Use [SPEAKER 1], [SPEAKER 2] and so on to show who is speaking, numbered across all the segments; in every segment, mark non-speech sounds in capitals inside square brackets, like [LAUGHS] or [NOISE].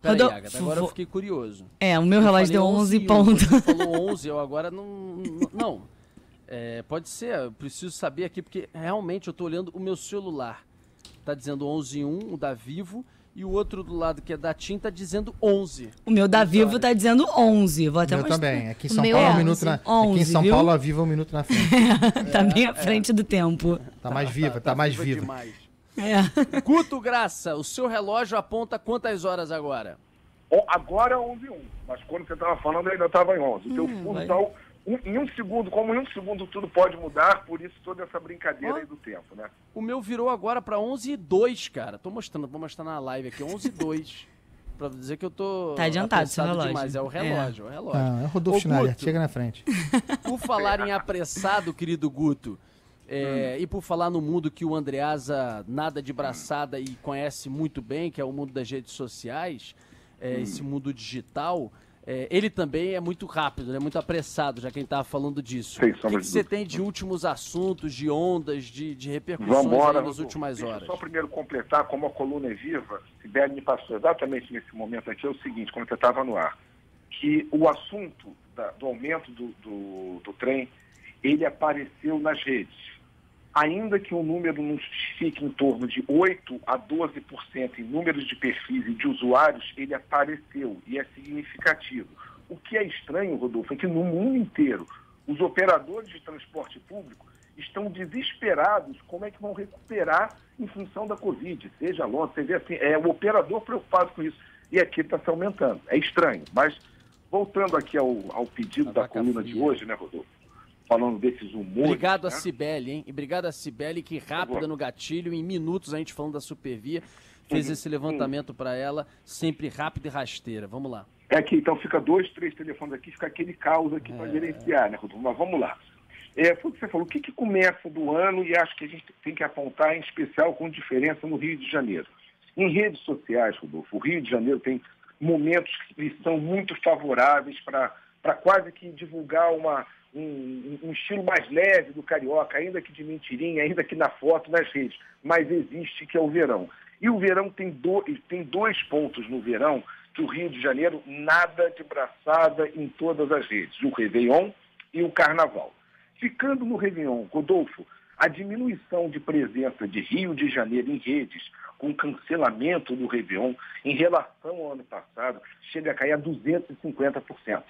[SPEAKER 1] Peraí,
[SPEAKER 2] Rodol-
[SPEAKER 1] Agatha, agora eu fiquei curioso.
[SPEAKER 2] É, o meu relógio deu
[SPEAKER 1] falei
[SPEAKER 2] 11
[SPEAKER 1] e um,
[SPEAKER 2] pontos.
[SPEAKER 1] Você falou 11, eu agora não... não- É, pode ser, eu preciso saber aqui, porque realmente eu tô olhando o meu celular. Tá dizendo 11 e 1, o da Vivo, e o outro do lado que é da TIM tá dizendo 11.
[SPEAKER 2] O meu da Vivo tá dizendo 11. Vou até
[SPEAKER 3] Eu
[SPEAKER 2] mostrar.
[SPEAKER 3] também. Aqui em São
[SPEAKER 2] meu
[SPEAKER 3] Paulo,
[SPEAKER 2] é
[SPEAKER 3] um minuto na, aqui em
[SPEAKER 2] 11,
[SPEAKER 3] São
[SPEAKER 2] viu?
[SPEAKER 3] Paulo, a Viva um minuto na frente. [LAUGHS]
[SPEAKER 2] tá bem à frente do tempo.
[SPEAKER 3] Tá mais viva, tá, mais viva.
[SPEAKER 1] demais.
[SPEAKER 2] É. [LAUGHS]
[SPEAKER 1] Guto Graça, o seu relógio aponta quantas horas agora?
[SPEAKER 4] Agora é 11 e 1, mas quando você estava falando ainda estava em 11. O teu
[SPEAKER 1] Hum,
[SPEAKER 4] tá um- em um segundo, como em um segundo tudo pode mudar, por isso toda essa brincadeira aí do tempo, né?
[SPEAKER 1] O meu virou agora pra 11 e 2, cara. Tô mostrando, vou mostrar na live aqui, 11 e 2. [LAUGHS] pra dizer que eu tô
[SPEAKER 2] Tá adiantado seu relógio.
[SPEAKER 1] demais. É o relógio, é, o relógio.
[SPEAKER 3] Ah, é o Rodolfo Schneider, chega na frente. [LAUGHS]
[SPEAKER 1] Por falar em apressado, querido Guto, é, e por falar no mundo que o Andreasa nada de braçada e conhece muito bem, que é o mundo das redes sociais, é, esse mundo digital, é, ele também é muito rápido, né, muito apressado, já quem estava falando disso.
[SPEAKER 4] Sem
[SPEAKER 1] o que, que você tem de últimos assuntos, de ondas, de, de repercussões aí nas últimas horas?
[SPEAKER 4] só primeiro completar, como a coluna é viva, Sibeli me passou exatamente nesse momento aqui, é o seguinte, quando você estava no ar, que o assunto da- do aumento do, do, do trem, ele apareceu nas redes. Ainda que o número não fique em torno de 8 a 12% em números de perfis e de usuários, ele apareceu e é significativo. O que é estranho, Rodolfo, é que no mundo inteiro os operadores de transporte público estão desesperados como é que vão recuperar em função da Covid, seja longe, você vê assim, é o operador preocupado com isso. E aqui está se aumentando. É estranho, mas voltando aqui ao, ao pedido da coluna de hoje, né, Rodolfo? Falando desses humores.
[SPEAKER 1] Obrigado a
[SPEAKER 4] né?
[SPEAKER 1] Cibele, hein? E obrigado a Cibele, que rápida no gatilho, em minutos a gente falando da Supervia, fez
[SPEAKER 4] Uhum.
[SPEAKER 1] esse levantamento para ela, sempre rápida e rasteira. Vamos lá.
[SPEAKER 4] É que então fica dois, três telefones aqui, fica aquele caos aqui
[SPEAKER 1] É.
[SPEAKER 4] para gerenciar, né, Rodolfo? Mas vamos lá. É, foi o que você falou, o que, que começa do ano e acho que a gente tem que apontar em especial com diferença no Rio de Janeiro. Em redes sociais, Rodolfo, o Rio de Janeiro tem momentos que são muito favoráveis para quase que divulgar uma, um, um estilo mais leve do carioca, ainda que de mentirinha, ainda que na foto, nas redes. Mas existe que é o verão. E o verão tem, do, tem dois pontos no verão que o Rio de Janeiro nada de braçada em todas as redes, o Réveillon e o Carnaval. Ficando no Réveillon, Rodolfo, a diminuição de presença de Rio de Janeiro em redes, com cancelamento do Réveillon, em relação ao ano passado, chega a cair a 250%.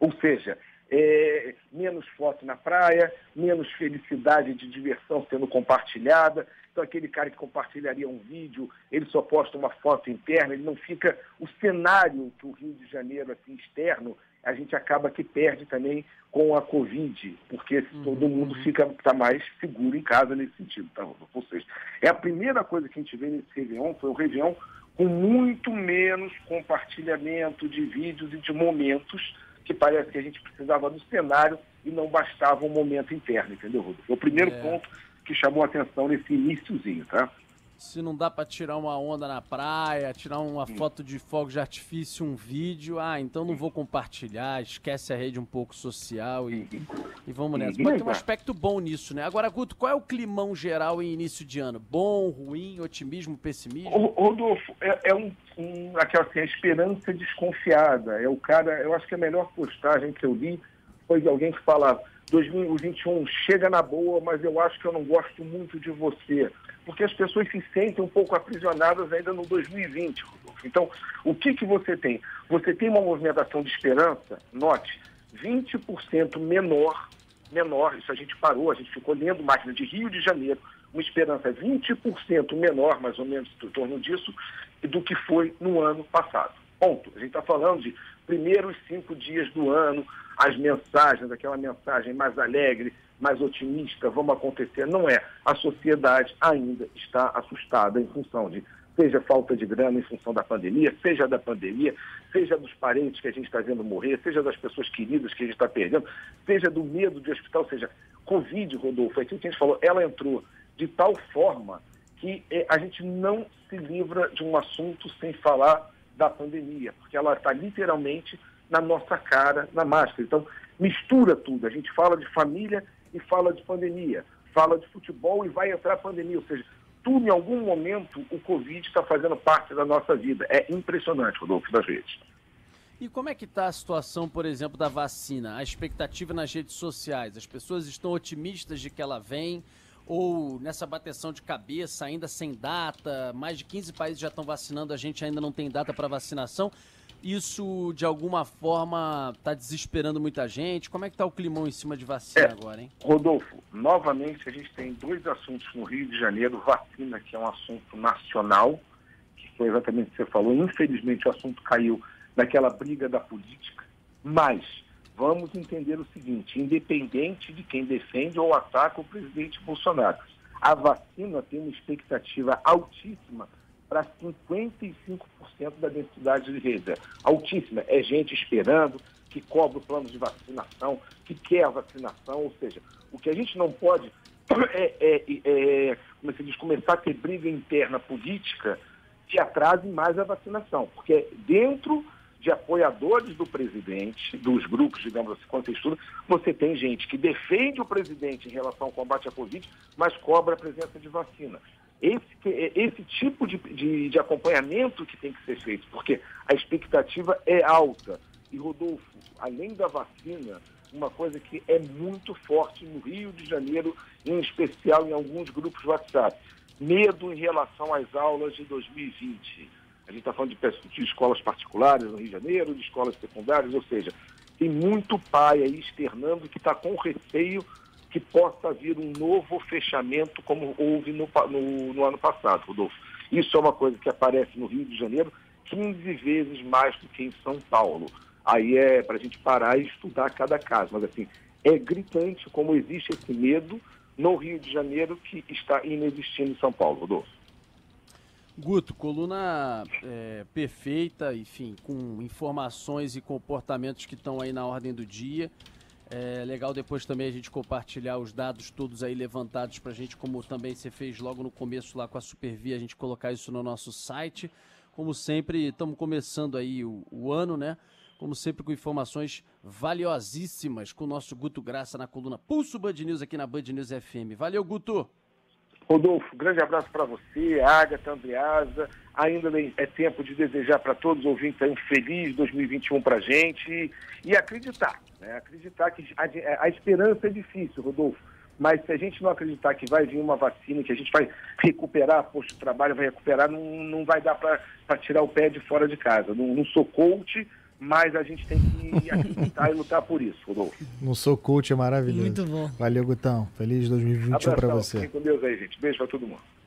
[SPEAKER 4] Ou seja, é, menos foto na praia, menos felicidade de diversão sendo compartilhada. Então, aquele cara que compartilharia um vídeo, ele só posta uma foto interna, ele não fica. O cenário que o Rio de Janeiro, assim, externo, a gente acaba que perde também com a Covid, porque todo mundo fica tá mais seguro em casa nesse sentido. Tá? Ou seja, é a primeira coisa que a gente vê nesse Réveillon, foi o Réveillon com muito menos compartilhamento de vídeos e de momentos que parece que a gente precisava do cenário e não bastava um momento interno, entendeu, Rodolfo? Foi o primeiro
[SPEAKER 1] É.
[SPEAKER 4] ponto que chamou a atenção nesse iníciozinho, tá?
[SPEAKER 1] Se não dá para tirar uma onda na praia, tirar uma foto de fogos de artifício, um vídeo, ah, então não vou compartilhar, esquece a rede um pouco social e, e vamos nessa. Mas tem um aspecto bom nisso, né? Agora, Guto, qual é o climão geral em início de ano? Bom, ruim, otimismo, pessimismo?
[SPEAKER 4] Rodolfo, é, é um, um, aquela assim, esperança desconfiada. É o cara, eu acho que a melhor postagem que eu li foi de alguém que falava, 2021 chega na boa, mas eu acho que eu não gosto muito de você. Porque as pessoas se sentem um pouco aprisionadas ainda no 2020, Rodolfo. Então, o que, que você tem? Você tem uma movimentação de esperança, note, 20% menor, menor, isso a gente parou, a gente ficou lendo máquina de Rio de Janeiro, uma esperança 20% menor, mais ou menos, em torno disso, do que foi no ano passado. Ponto. A gente está falando de primeiros cinco dias do ano, as mensagens, aquela mensagem mais alegre, mais otimista, vamos acontecer. Não é. A sociedade ainda está assustada em função de, seja falta de grana em função da pandemia, seja da pandemia, seja dos parentes que a gente está vendo morrer, seja das pessoas queridas que a gente está perdendo, seja do medo de hospital, seja Covid, Rodolfo, é aquilo que a gente falou, ela entrou de tal forma que eh, a gente não se livra de um assunto sem falar da pandemia, porque ela está literalmente na nossa cara, na máscara. Então, mistura tudo. A gente fala de família e fala de pandemia, fala de futebol e vai entrar pandemia. Ou seja, tudo em algum momento o Covid está fazendo parte da nossa vida. É impressionante, Rodolfo, das redes.
[SPEAKER 1] E como é que está a situação, por exemplo, da vacina? A expectativa nas redes sociais? As pessoas estão otimistas de que ela vem? Ou nessa bateção de cabeça, ainda sem data? Mais de 15 países já estão vacinando, a gente ainda não tem data para vacinação. Isso, de alguma forma, está desesperando muita gente? Como é que está o climão em cima de vacina
[SPEAKER 4] É.
[SPEAKER 1] agora, hein?
[SPEAKER 4] Rodolfo, novamente a gente tem dois assuntos no Rio de Janeiro. Vacina, que é um assunto nacional, que foi exatamente o que você falou. Infelizmente o assunto caiu naquela briga da política. Mas vamos entender o seguinte: independente de quem defende ou ataca o presidente Bolsonaro, a vacina tem uma expectativa altíssima para 55% da densidade de rede. É Altíssima. É gente esperando, que cobra o plano de vacinação, que quer a vacinação. Ou seja, o que a gente não pode [CLEARS THROAT] é, é, é, como se diz, começar a ter briga interna política que atrase mais a vacinação. Porque dentro de apoiadores do presidente, dos grupos, digamos assim, quando você estuda, você tem gente que defende o presidente em relação ao combate à Covid, mas cobra a presença de vacina. Esse, que- esse tipo de, de, de acompanhamento que tem que ser feito, porque a expectativa é alta. E, Rodolfo, além da vacina, uma coisa que é muito forte no Rio de Janeiro, em especial em alguns grupos WhatsApp, medo em relação às aulas de 2020. A gente está falando de, de escolas particulares no Rio de Janeiro, de escolas secundárias, ou seja, tem muito pai aí externando que está com receio que possa vir um novo fechamento como houve no, no- no ano passado, Rodolfo. Isso é uma coisa que aparece no Rio de Janeiro 15 vezes mais do que em São Paulo. Aí é para a gente parar e estudar cada caso. Mas assim, é gritante como existe esse medo no Rio de Janeiro que está inexistindo em São Paulo, Rodolfo.
[SPEAKER 1] Guto, coluna é, perfeita, enfim, com informações e comportamentos que estão aí na ordem do dia. É legal depois também a gente compartilhar os dados todos aí levantados pra gente, como também você fez logo no começo lá com a Supervia, a gente colocar isso no nosso site. Como sempre, estamos começando aí o, o ano, né? Como sempre, com informações valiosíssimas com o nosso Guto Graça na coluna Pulso Band News aqui na Band News FM. Valeu, Guto!
[SPEAKER 4] Rodolfo, grande abraço para você, Agatha, Andreasa. Ainda é tempo de desejar para todos os ouvintes um feliz 2021 para a gente e acreditar, né? Acreditar que a, a esperança é difícil, Rodolfo. Mas se a gente não acreditar que vai vir uma vacina, que a gente vai recuperar posto de trabalho, vai recuperar, não, não vai dar para tirar o pé de fora de casa. Não, não sou coach, mas a gente tem que acreditar e lutar por isso, Rodolfo.
[SPEAKER 3] Não sou coach, é maravilhoso.
[SPEAKER 2] Muito bom.
[SPEAKER 3] Valeu, Gutão. Feliz 2021 para você.
[SPEAKER 4] fiquem com Deus aí, gente. Beijo para todo mundo.